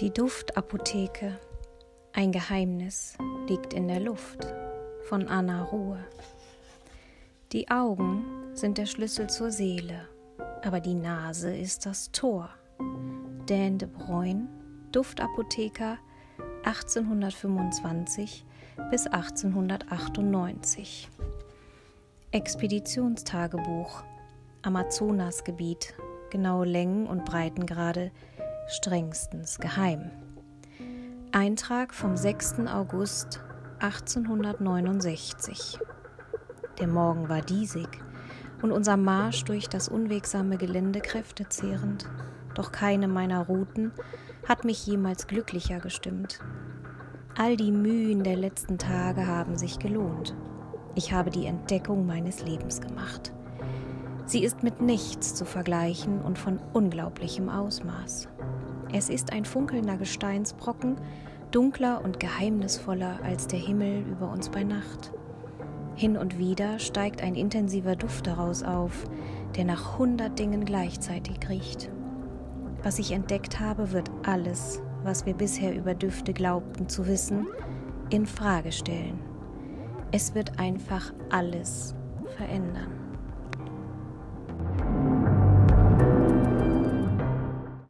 Die Duftapotheke. Ein Geheimnis liegt in der Luft von Anna Ruhe. Die Augen sind der Schlüssel zur Seele, aber die Nase ist das Tor. Dan de Bruyne, Duftapotheker 1825 bis 1898. Expeditionstagebuch Amazonasgebiet, genaue Längen und Breitengrade strengstens geheim. Eintrag vom 6. August 1869. Der Morgen war diesig und unser Marsch durch das unwegsame Gelände kräftezehrend, doch keine meiner Routen hat mich jemals glücklicher gestimmt. All die Mühen der letzten Tage haben sich gelohnt. Ich habe die Entdeckung meines Lebens gemacht. Sie ist mit nichts zu vergleichen und von unglaublichem Ausmaß. Es ist ein funkelnder Gesteinsbrocken, dunkler und geheimnisvoller als der Himmel über uns bei Nacht. Hin und wieder steigt ein intensiver Duft daraus auf, der nach hundert Dingen gleichzeitig riecht. Was ich entdeckt habe, wird alles, was wir bisher über Düfte glaubten zu wissen, in Frage stellen. Es wird einfach alles verändern.